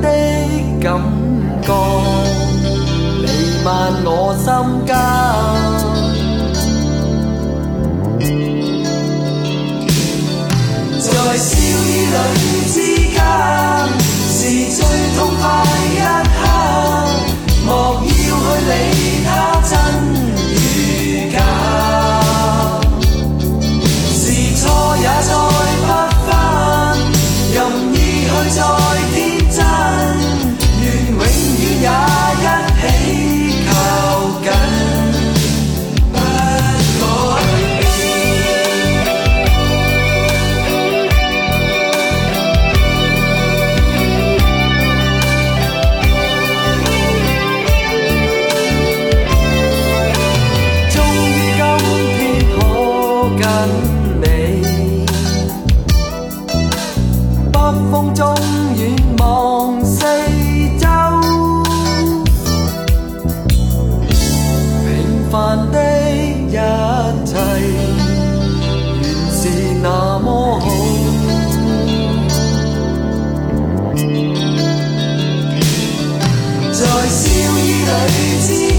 的感觉弥漫我心间。风中远望四周平凡的一切原是那么好在笑意里